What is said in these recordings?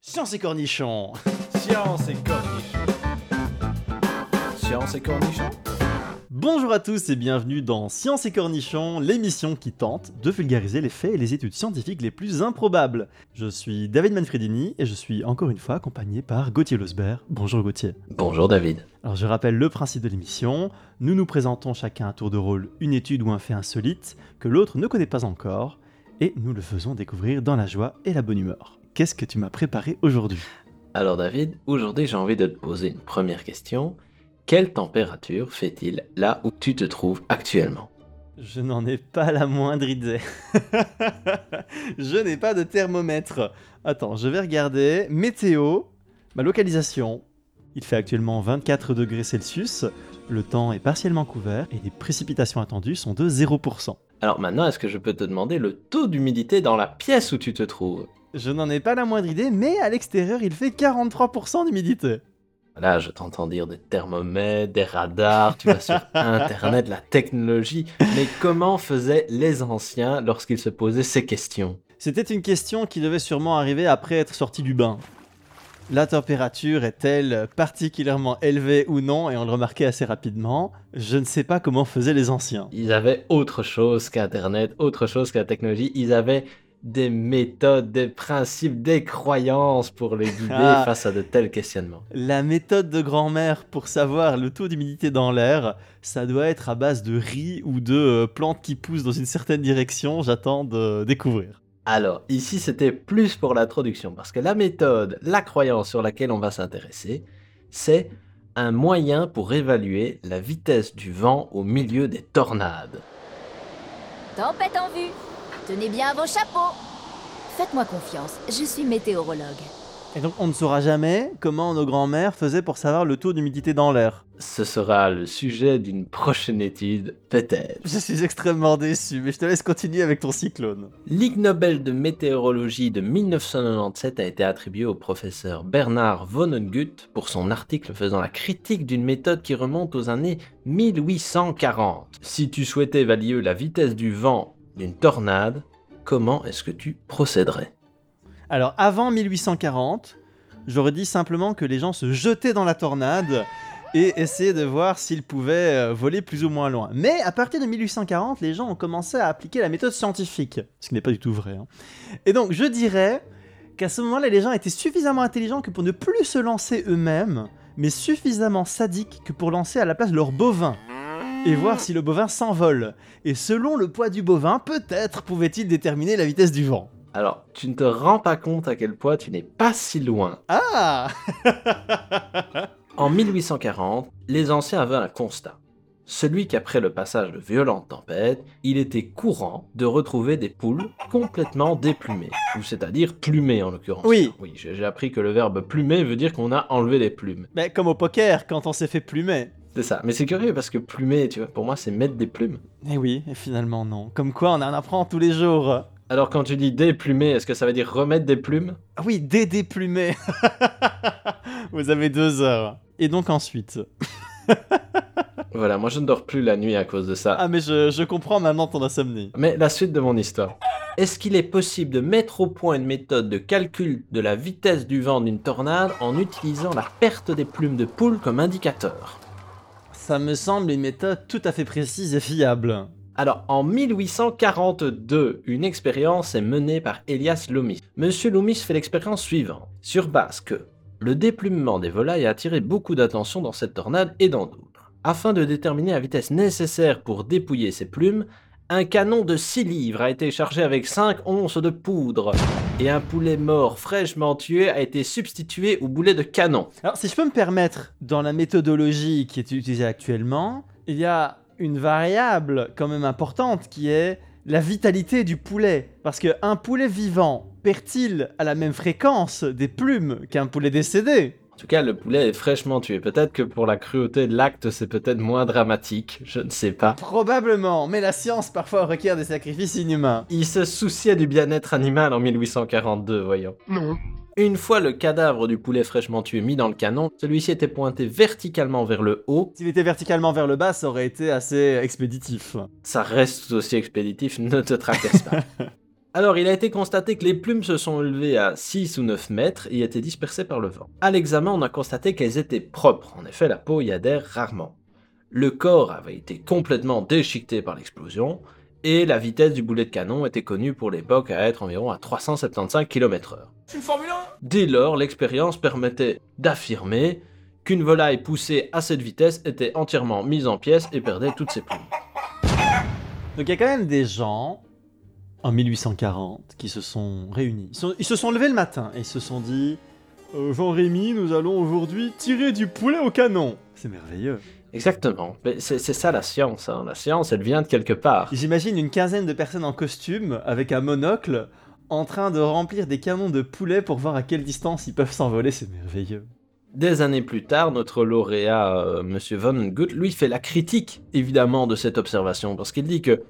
Science et cornichons Science et cornichons. Science et cornichons. Bonjour à tous et bienvenue dans Science et cornichons, l'émission qui tente de vulgariser les faits et les études scientifiques les plus improbables. Je suis David Manfredini et je suis encore une fois accompagné par Gauthier Losbert. Bonjour Gauthier. Bonjour David. Alors je rappelle le principe de l'émission, nous nous présentons chacun à tour de rôle une étude ou un fait insolite que l'autre ne connaît pas encore et nous le faisons découvrir dans la joie et la bonne humeur. Qu'est-ce que tu m'as préparé aujourd'hui Alors David, aujourd'hui j'ai envie de te poser une première question. Quelle température fait-il là où tu te trouves actuellement Je n'en ai pas la moindre idée. je n'ai pas de thermomètre. Attends, je vais regarder. Météo, ma localisation. Il fait actuellement 24 degrés Celsius. Le temps est partiellement couvert et les précipitations attendues sont de 0%. Alors maintenant, est-ce que je peux te demander le taux d'humidité dans la pièce où tu te trouves Je n'en ai pas la moindre idée, mais à l'extérieur, il fait 43% d'humidité. Là, je t'entends dire des thermomètres, des radars, tu vas sur Internet, la technologie. Mais comment faisaient les anciens lorsqu'ils se posaient ces questions? C'était une question qui devait sûrement arriver après être sorti du bain. La température est-elle particulièrement élevée ou non? Et on le remarquait assez rapidement. Je ne sais pas comment faisaient les anciens. Ils avaient autre chose qu'Internet, autre chose que la technologie. Ils avaient des méthodes, des principes, des croyances pour les guider Ah. face à de tels questionnements. La méthode de grand-mère pour savoir le taux d'humidité dans l'air, ça doit être à base de riz ou de euh, plantes qui poussent dans une certaine direction. J'attends de découvrir. Alors, ici, c'était plus pour l'introduction, parce que la méthode, la croyance sur laquelle on va s'intéresser, c'est un moyen pour évaluer la vitesse du vent au milieu des tornades. Tempête en vue Tenez bien vos chapeaux Faites-moi confiance, je suis météorologue. Et donc on ne saura jamais comment nos grands-mères faisaient pour savoir le taux d'humidité dans l'air. Ce sera le sujet d'une prochaine étude, peut-être. Je suis extrêmement déçu, mais je te laisse continuer avec ton cyclone. L'Ig Nobel de météorologie de 1997 a été attribué au professeur Bernard Vonnegut pour son article faisant la critique d'une méthode qui remonte aux années 1840. Si tu souhaitais évaluer la vitesse du vent d'une tornade, comment est-ce que tu procéderais? Alors avant 1840, j'aurais dit simplement que les gens se jetaient dans la tornade et essayaient de voir s'ils pouvaient euh, voler plus ou moins loin. Mais à partir de 1840, les gens ont commencé à appliquer la méthode scientifique, ce qui n'est pas du tout vrai. hein. Et donc je dirais qu'à ce moment-là, les gens étaient suffisamment intelligents que pour ne plus se lancer eux-mêmes, mais suffisamment sadiques que pour lancer à la place leur bovin et voir si le bovin s'envole. Et selon le poids du bovin, peut-être pouvait-il déterminer la vitesse du vent. Alors, tu ne te rends pas compte à quel point tu n'es pas si loin. Ah En 1840, les anciens avaient un constat. Celui qu'après le passage de violentes tempêtes, il était courant de retrouver des poules complètement déplumées, ou c'est-à-dire plumées en l'occurrence. Oui. Oui, j'ai j'ai appris que le verbe plumer veut dire qu'on a enlevé les plumes. Mais comme au poker, quand on s'est fait plumer. C'est ça. Mais c'est curieux parce que plumer, tu vois, pour moi, c'est mettre des plumes. Eh oui, et finalement non. Comme quoi, on en apprend tous les jours. Alors quand tu dis déplumer, est-ce que ça veut dire remettre des plumes? Ah oui, dédéplumer. Vous avez deux heures. Et donc ensuite. Voilà, moi je ne dors plus la nuit à cause de ça. Ah mais je, je comprends maintenant ton insomnie. Mais la suite de mon histoire. Est-ce qu'il est possible de mettre au point une méthode de calcul de la vitesse du vent d'une tornade en utilisant la perte des plumes de poule comme indicateur? Ça me semble une méthode tout à fait précise et fiable. Alors, en 1842, une expérience est menée par Elias Loomis. Monsieur Loomis fait l'expérience suivante. Sur base que le déplumement des volailles a attiré beaucoup d'attention dans cette tornade et dans d'autres. Afin de déterminer la vitesse nécessaire pour dépouiller ces plumes, un canon de 6 livres a été chargé avec 5 onces de poudre, et un poulet mort fraîchement tué a été substitué au boulet de canon. Alors si je peux me permettre, dans la méthodologie qui est utilisée actuellement, il y a une variable quand même importante qui est la vitalité du poulet. Parce qu'un poulet vivant perd-il à la même fréquence des plumes qu'un poulet décédé? En tout cas, le poulet est fraîchement tué. Peut-être que pour la cruauté de l'acte, c'est peut-être moins dramatique, je ne sais pas. Probablement, mais la science parfois requiert des sacrifices inhumains. Il se souciait du bien-être animal en 1842, voyons. Non. Une fois le cadavre du poulet fraîchement tué mis dans le canon, celui-ci était pointé verticalement vers le haut. S'il était verticalement vers le bas, ça aurait été assez expéditif. Ça reste tout aussi expéditif, ne te tracasse pas. Alors, il a été constaté que les plumes se sont élevées à 6 ou 9 mètres et étaient dispersées par le vent. À l'examen, on a constaté qu'elles étaient propres. En effet, la peau y adhère rarement. Le corps avait été complètement déchiqueté par l'explosion et la vitesse du boulet de canon était connue pour l'époque à être environ à 375 km/h. C'est une Formule 1 Dès lors, l'expérience permettait d'affirmer qu'une volaille poussée à cette vitesse était entièrement mise en pièces et perdait toutes ses plumes. Donc il y a quand même des gens, en 1840, qui se sont réunis. Ils, sont- ils se sont levés le matin et ils se sont dit Euh, Jean-Rémy, nous allons aujourd'hui tirer du poulet au canon. C'est merveilleux. Exactement. Mais c'est c'est ça la science. hein. La science, elle vient de quelque part. J'imagine une quinzaine de personnes en costume, avec un monocle, en train de remplir des canons de poulet pour voir à quelle distance ils peuvent s'envoler. C'est merveilleux. Des années plus tard, notre lauréat, euh, Monsieur von Gutt, lui fait la critique, évidemment, de cette observation, parce qu'il dit que,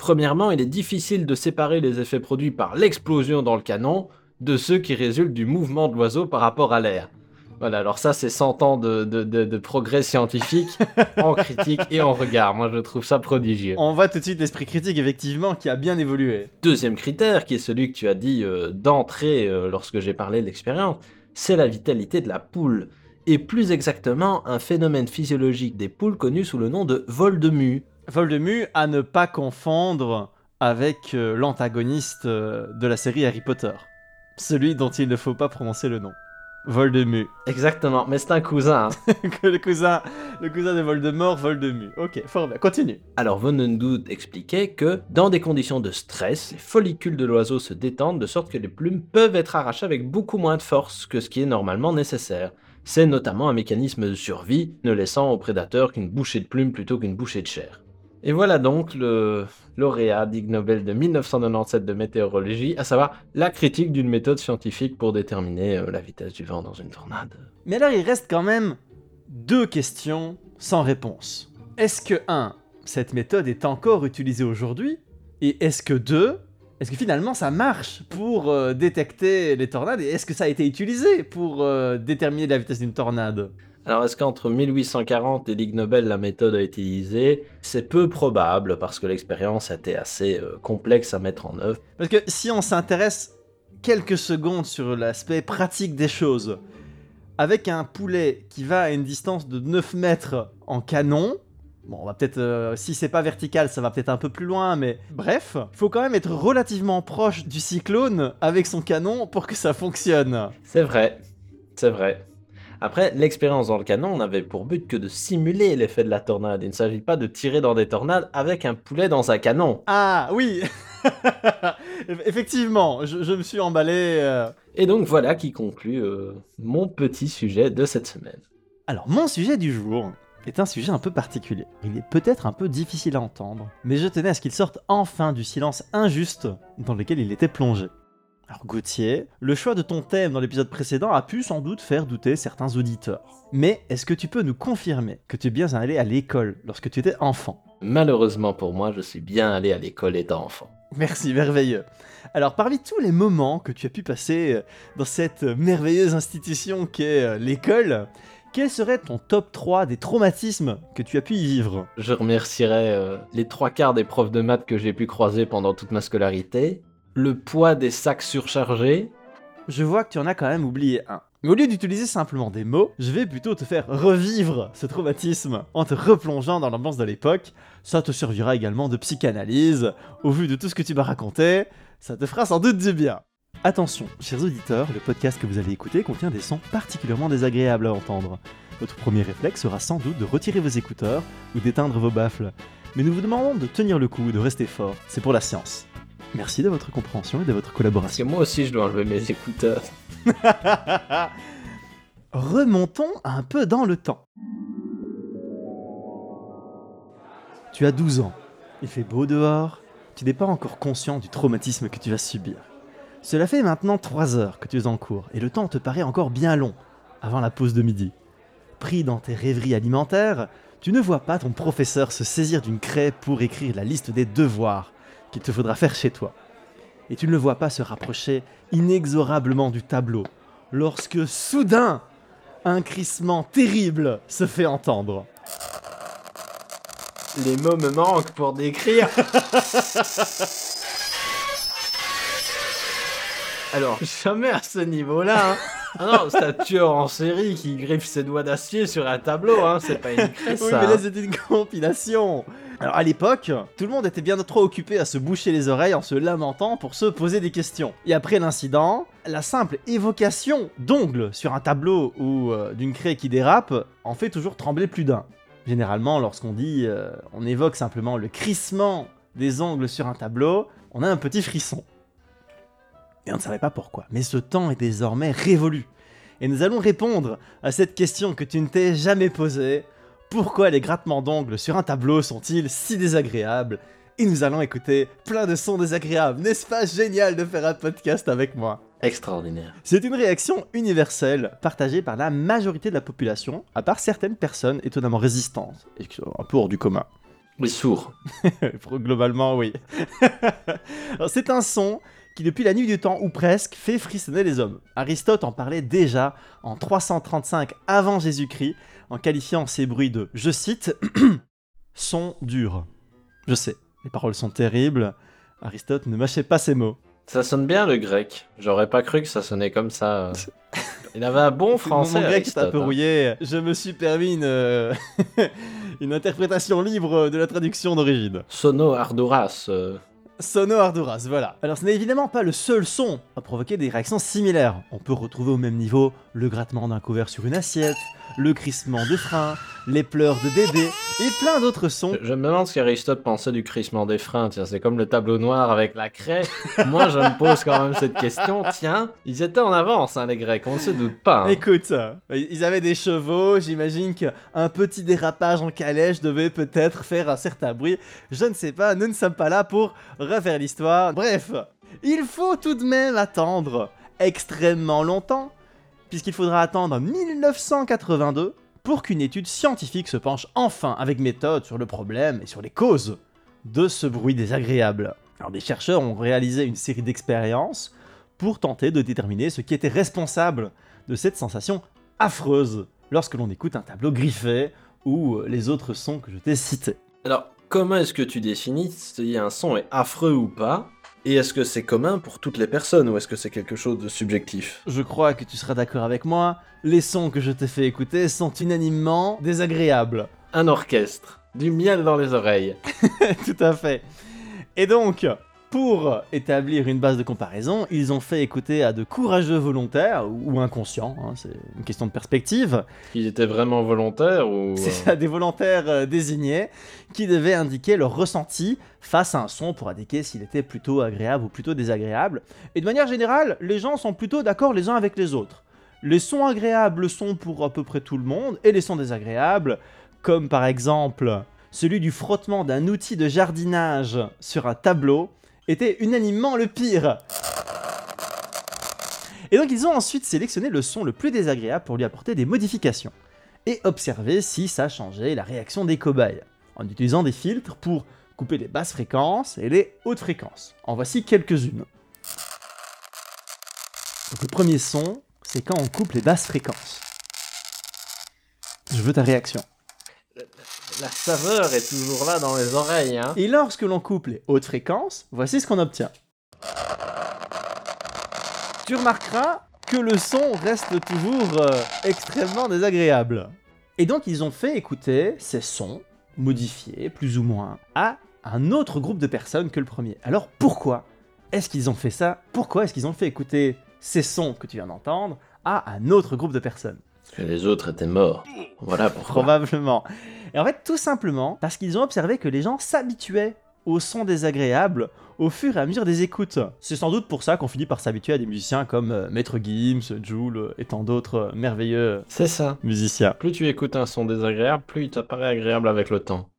premièrement, il est difficile de séparer les effets produits par l'explosion dans le canon de ceux qui résultent du mouvement de l'oiseau par rapport à l'air. Voilà, alors ça, c'est 100 ans de, de- de- de progrès scientifique en critique et en regard. Moi, je trouve ça prodigieux. On voit tout de suite l'esprit critique, effectivement, qui a bien évolué. Deuxième critère, qui est celui que tu as dit euh, d'entrée euh, lorsque j'ai parlé de l'expérience, c'est la vitalité de la poule. Et plus exactement, un phénomène physiologique des poules connu sous le nom de vol de mue. Vol de Mu à ne pas confondre avec euh, l'antagoniste euh, de la série Harry Potter. Celui dont il ne faut pas prononcer le nom. Vol de Mu. Exactement, mais c'est un cousin. hein. Le cousin, le cousin de Voldemort, Vol de Mu. Ok, fort bien, continue. Alors Von expliquait que dans des conditions de stress, les follicules de l'oiseau se détendent de sorte que les plumes peuvent être arrachées avec beaucoup moins de force que ce qui est normalement nécessaire. C'est notamment un mécanisme de survie, ne laissant au prédateur qu'une bouchée de plumes plutôt qu'une bouchée de chair. Et voilà donc le lauréat d'Ig Nobel de 1997 de météorologie, à savoir la critique d'une méthode scientifique pour déterminer euh, la vitesse du vent dans une tornade. Mais alors il reste quand même deux questions sans réponse. Est-ce que 1. Cette méthode est encore utilisée aujourd'hui? Et est-ce que 2. Est-ce que finalement ça marche pour euh, détecter les tornades? Et est-ce que ça a été utilisé pour euh, déterminer la vitesse d'une tornade? Alors, est-ce qu'entre 1840 et l'Ig Nobel, la méthode a été utilisée? C'est peu probable parce que l'expérience était assez euh, complexe à mettre en œuvre. Parce que si on s'intéresse quelques secondes sur l'aspect pratique des choses, avec un poulet qui va à une distance de 9 mètres en canon, bon, on va peut-être, euh, si c'est pas vertical, ça va peut-être un peu plus loin, mais bref, il faut quand même être relativement proche du cyclone avec son canon pour que ça fonctionne. C'est vrai, c'est vrai. Après, l'expérience dans le canon n'avait pour but que de simuler l'effet de la tornade. Il ne s'agit pas de tirer dans des tornades avec un poulet dans un canon. Ah oui Effectivement, je, je me suis emballé. euh. Et donc voilà qui conclut euh, mon petit sujet de cette semaine. Alors, mon sujet du jour est un sujet un peu particulier. Il est peut-être un peu difficile à entendre, mais je tenais à ce qu'il sorte enfin du silence injuste dans lequel il était plongé. Alors Gauthier, le choix de ton thème dans l'épisode précédent a pu sans doute faire douter certains auditeurs. Mais est-ce que tu peux nous confirmer que tu es bien allé à l'école lorsque tu étais enfant? Malheureusement pour moi, je suis bien allé à l'école étant enfant. Merci, merveilleux. Alors, parmi tous les moments que tu as pu passer euh, dans cette merveilleuse institution qu'est euh, l'école, quel serait ton top 3 des traumatismes que tu as pu y vivre? Je remercierai euh, les trois quarts des profs de maths que j'ai pu croiser pendant toute ma scolarité, le poids des sacs surchargés, Je vois que tu en as quand même oublié un. Mais au lieu d'utiliser simplement des mots, je vais plutôt te faire revivre ce traumatisme en te replongeant dans l'ambiance de l'époque. Ça te servira également de psychanalyse. Au vu de tout ce que tu m'as raconté, ça te fera sans doute du bien. Attention, chers auditeurs, le podcast que vous allez écouter contient des sons particulièrement désagréables à entendre. Votre premier réflexe sera sans doute de retirer vos écouteurs ou d'éteindre vos baffles. Mais nous vous demandons de tenir le coup, de rester fort. C'est pour la science. Merci de votre compréhension et de votre parce collaboration. que moi aussi je dois enlever mes écouteurs. Remontons un peu dans le temps. Tu as 12 ans. Il fait beau dehors. Tu n'es pas encore conscient du traumatisme que tu vas subir. Cela fait maintenant 3 heures que tu es en cours et le temps te paraît encore bien long avant la pause de midi. Pris dans tes rêveries alimentaires, tu ne vois pas ton professeur se saisir d'une craie pour écrire la liste des devoirs qu'il te faudra faire chez toi. Et tu ne le vois pas se rapprocher inexorablement du tableau lorsque soudain un crissement terrible se fait entendre. Les mots me manquent pour décrire. Alors, jamais à ce niveau-là. hein. Ah non, c'est un tueur en série qui griffe ses doigts d'acier sur un tableau, hein. C'est pas une crèche, Oui, ça. mais là hein. c'était une compilation. Alors à l'époque, tout le monde était bien trop occupé à se boucher les oreilles en se lamentant pour se poser des questions. Et après l'incident, la simple évocation d'ongles sur un tableau ou euh, d'une craie qui dérape en fait toujours trembler plus d'un. Généralement, lorsqu'on dit, euh, on évoque simplement le crissement des ongles sur un tableau, on a un petit frisson. Et on ne savait pas pourquoi. Mais ce temps est désormais révolu. Et nous allons répondre à cette question que tu ne t'es jamais posée. Pourquoi les grattements d'ongles sur un tableau sont-ils si désagréables? Et nous allons écouter plein de sons désagréables. N'est-ce pas génial de faire un podcast avec moi? Extraordinaire. C'est une réaction universelle, partagée par la majorité de la population, à part certaines personnes étonnamment résistantes, et qui sont un peu hors du commun. Les sourds. Globalement, oui. C'est un son qui, depuis la nuit du temps, ou presque, fait frissonner les hommes. Aristote en parlait déjà en 335 avant Jésus-Christ, en qualifiant ces bruits de, je cite, son dur. Je sais, les paroles sont terribles. Aristote ne mâchait pas ses mots. Ça sonne bien le grec. J'aurais pas cru que ça sonnait comme ça. Il avait un bon français. Mon grec est un peu hein. rouillé. Je me suis permis une, une interprétation libre de la traduction d'origine. Sono Arduras. euh, Sono Arduras, voilà. Alors ce n'est évidemment pas le seul son à provoquer des réactions similaires. On peut retrouver au même niveau le grattement d'un couvert sur une assiette, le crissement de frein, les pleurs de bébé et plein d'autres sons. Je me demande ce qu'Aristote pensait du crissement des freins. Tiens, c'est comme le tableau noir avec la craie. Moi, je me pose quand même cette question. Tiens, ils étaient en avance, hein, les Grecs. On ne se doute pas. hein. Écoute, ils avaient des chevaux, j'imagine qu'un petit dérapage en calèche devait peut-être faire un certain bruit. Je ne sais pas, nous ne sommes pas là pour refaire l'histoire. Bref, il faut tout de même attendre extrêmement longtemps, puisqu'il faudra attendre 1982 pour qu'une étude scientifique se penche enfin avec méthode sur le problème et sur les causes de ce bruit désagréable. Alors des chercheurs ont réalisé une série d'expériences pour tenter de déterminer ce qui était responsable de cette sensation affreuse lorsque l'on écoute un tableau griffé ou les autres sons que je t'ai cités. Alors, comment est-ce que tu définis si un son est affreux ou pas Et est-ce que c'est commun pour toutes les personnes ou est-ce que c'est quelque chose de subjectif? Je crois que tu seras d'accord avec moi, les sons que je t'ai fait écouter sont unanimement désagréables. Un orchestre, du miel dans les oreilles. Tout à fait. Et donc, pour établir une base de comparaison, ils ont fait écouter à de courageux volontaires ou inconscients, hein, c'est une question de perspective, Ils étaient vraiment volontaires ou... C'est euh, ça, des volontaires euh, désignés qui devaient indiquer leur ressenti face à un son pour indiquer s'il était plutôt agréable ou plutôt désagréable. Et de manière générale, les gens sont plutôt d'accord les uns avec les autres. Les sons agréables sont pour à peu près tout le monde, et les sons désagréables, comme par exemple celui du frottement d'un outil de jardinage sur un tableau, était unanimement le pire. Et donc ils ont ensuite sélectionné le son le plus désagréable pour lui apporter des modifications et observer si ça changeait la réaction des cobayes, en utilisant des filtres pour couper les basses fréquences et les hautes fréquences. En voici quelques-unes. Donc le premier son, c'est quand on coupe les basses fréquences. Je veux ta réaction. La saveur est toujours là dans les oreilles, hein. Et lorsque l'on coupe les hautes fréquences, voici ce qu'on obtient. Tu remarqueras que le son reste toujours euh, extrêmement désagréable. Et donc ils ont fait écouter ces sons, modifiés plus ou moins, à un autre groupe de personnes que le premier. Alors pourquoi est-ce qu'ils ont fait ça? Pourquoi est-ce qu'ils ont fait écouter ces sons que tu viens d'entendre à un autre groupe de personnes? Parce que les autres étaient morts. Voilà pourquoi. Probablement. Et en fait, tout simplement parce qu'ils ont observé que les gens s'habituaient aux sons désagréables au fur et à mesure des écoutes. C'est sans doute pour ça qu'on finit par s'habituer à des musiciens comme euh, Maître Gims, Joule euh, et tant d'autres euh, merveilleux C'est ça. musiciens. Plus tu écoutes un son désagréable, plus il t'apparaît agréable avec le temps.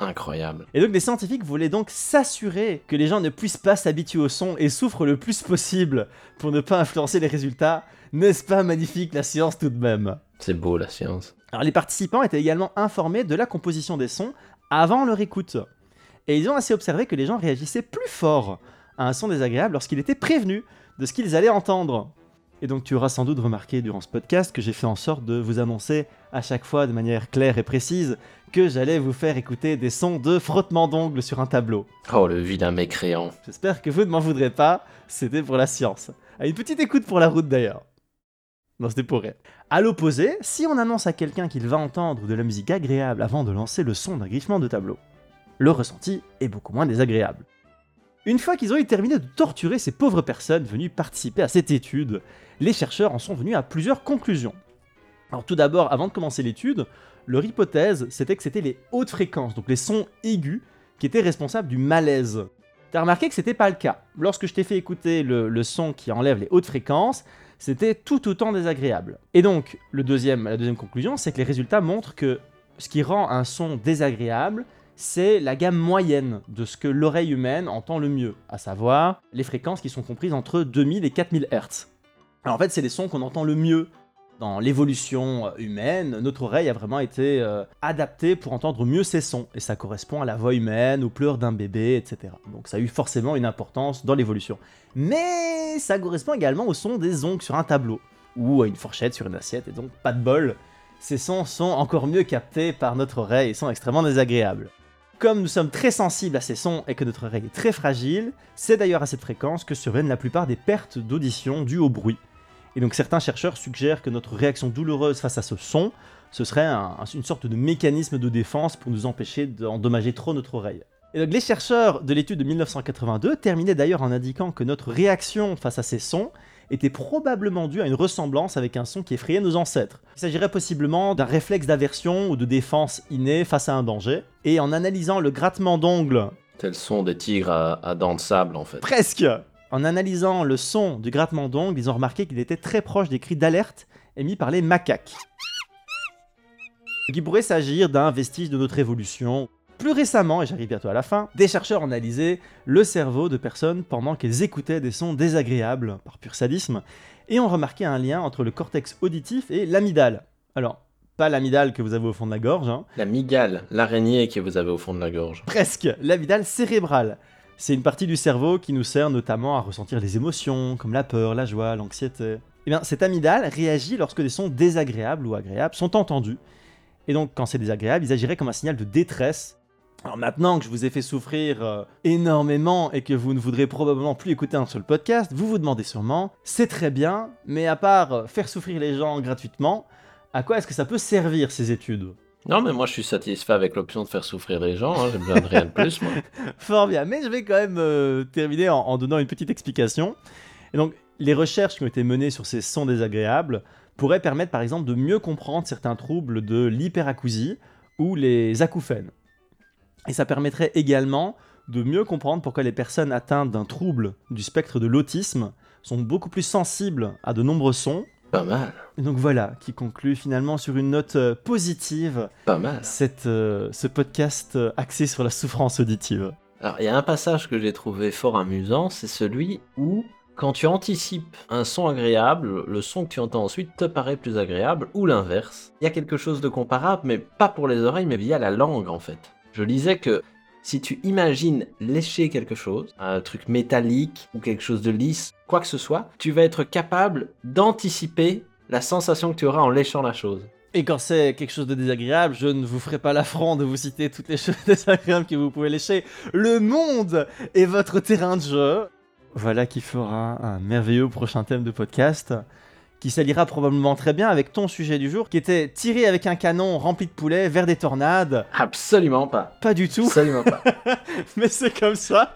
Incroyable. Et donc les scientifiques voulaient donc s'assurer que les gens ne puissent pas s'habituer au son et souffrent le plus possible pour ne pas influencer les résultats. N'est-ce pas magnifique la science tout de même? C'est beau la science. Alors les participants étaient également informés de la composition des sons avant leur écoute. Et ils ont ainsi observé que les gens réagissaient plus fort à un son désagréable lorsqu'ils étaient prévenus de ce qu'ils allaient entendre. Et donc tu auras sans doute remarqué durant ce podcast que j'ai fait en sorte de vous annoncer à chaque fois de manière claire et précise que j'allais vous faire écouter des sons de frottement d'ongles sur un tableau. Oh, le vilain mécréant. J'espère que vous ne m'en voudrez pas, c'était pour la science. À une petite écoute pour la route d'ailleurs. Non, c'était pour. À l'opposé, si on annonce à quelqu'un qu'il va entendre de la musique agréable avant de lancer le son d'un griffement de tableau, le ressenti est beaucoup moins désagréable. Une fois qu'ils ont eu terminé de torturer ces pauvres personnes venues participer à cette étude, les chercheurs en sont venus à plusieurs conclusions. Alors tout d'abord, avant de commencer l'étude, leur hypothèse, c'était que c'était les hautes fréquences, donc les sons aigus, qui étaient responsables du malaise. T'as remarqué que c'était pas le cas. Lorsque je t'ai fait écouter le son qui enlève les hautes fréquences, c'était tout autant désagréable. Et donc, la deuxième conclusion, c'est que les résultats montrent que ce qui rend un son désagréable, c'est la gamme moyenne de ce que l'oreille humaine entend le mieux, à savoir les fréquences qui sont comprises entre 2000 et 4000 Hz. Alors en fait, c'est les sons qu'on entend le mieux dans l'évolution humaine, notre oreille a vraiment été euh, adaptée pour entendre mieux ces sons, et ça correspond à la voix humaine, aux pleurs d'un bébé, etc. Donc ça a eu forcément une importance dans l'évolution. Mais ça correspond également au son des ongles sur un tableau, ou à une fourchette sur une assiette, et donc pas de bol, ces sons sont encore mieux captés par notre oreille et sont extrêmement désagréables. Comme nous sommes très sensibles à ces sons et que notre oreille est très fragile, c'est d'ailleurs à cette fréquence que surviennent la plupart des pertes d'audition dues au bruit. Et donc certains chercheurs suggèrent que notre réaction douloureuse face à ce son, ce serait un- une sorte de mécanisme de défense pour nous empêcher d'endommager trop notre oreille. Et donc les chercheurs de l'étude de 1982 terminaient d'ailleurs en indiquant que notre réaction face à ces sons était probablement due à une ressemblance avec un son qui effrayait nos ancêtres. Il s'agirait possiblement d'un réflexe d'aversion ou de défense inné face à un danger. Et en analysant le grattement d'ongles Tel son des tigres à, à dents de sable, en fait. Presque En analysant le son du grattement d'ongles, ils ont remarqué qu'il était très proche des cris d'alerte émis par les macaques. Il pourrait s'agir d'un vestige de notre évolution. Plus récemment, et j'arrive bientôt à la fin, des chercheurs ont analysé le cerveau de personnes pendant qu'elles écoutaient des sons désagréables, par pur sadisme, et ont remarqué un lien entre le cortex auditif et l'amygdale. Alors, pas l'amygdale que vous avez au fond de la gorge, hein, La migale, l'araignée que vous avez au fond de la gorge. Presque, l'amygdale cérébrale. C'est une partie du cerveau qui nous sert notamment à ressentir les émotions, comme la peur, la joie, l'anxiété. Et bien, cette amygdale réagit lorsque des sons désagréables ou agréables sont entendus. Et donc, quand c'est désagréable, ils agiraient comme un signal de détresse. Alors maintenant que je vous ai fait souffrir euh, énormément et que vous ne voudrez probablement plus écouter un seul podcast, vous vous demandez sûrement, c'est très bien, mais à part faire souffrir les gens gratuitement, à quoi est-ce que ça peut servir ces études? Non, mais moi je suis satisfait avec l'option de faire souffrir les gens, hein, j'ai besoin de rien de plus, moi. Fort bien, mais je vais quand même euh, terminer en, donnant une petite explication. Et donc, les recherches qui ont été menées sur ces sons désagréables pourraient permettre par exemple de mieux comprendre certains troubles de l'hyperacousie ou les acouphènes. Et ça permettrait également de mieux comprendre pourquoi les personnes atteintes d'un trouble du spectre de l'autisme sont beaucoup plus sensibles à de nombreux sons. Pas mal, Et donc voilà, qui conclut finalement sur une note euh, positive pas mal. cette, euh, ce podcast euh, axé sur la souffrance auditive. Alors, il y a un passage que j'ai trouvé fort amusant, c'est celui où, quand tu anticipes un son agréable, le son que tu entends ensuite te paraît plus agréable, ou l'inverse. Il y a quelque chose de comparable, mais pas pour les oreilles, mais via la langue en fait. Je lisais que si tu imagines lécher quelque chose, un truc métallique ou quelque chose de lisse, quoi que ce soit, tu vas être capable d'anticiper la sensation que tu auras en léchant la chose. Et quand c'est quelque chose de désagréable, je ne vous ferai pas l'affront de vous citer toutes les choses désagréables que vous pouvez lécher. Le monde est votre terrain de jeu. Voilà qui fera un merveilleux prochain thème de podcast qui s'alliera probablement très bien avec ton sujet du jour qui était tiré avec un canon rempli de poulets vers des tornades. Absolument pas. Pas du tout, Absolument pas. mais c'est comme ça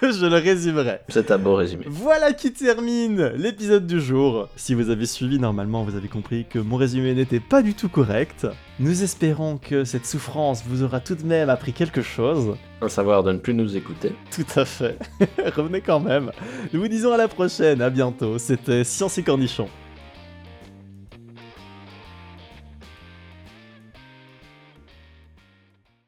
que je le résumerai. C'est un beau résumé. Voilà qui termine l'épisode du jour. Si vous avez suivi, normalement, vous avez compris que mon résumé n'était pas du tout correct. Nous espérons que cette souffrance vous aura tout de même appris quelque chose. À savoir de ne plus nous écouter. Tout à fait. Revenez quand même. Nous vous disons à la prochaine, à bientôt. C'était Science et Cornichons.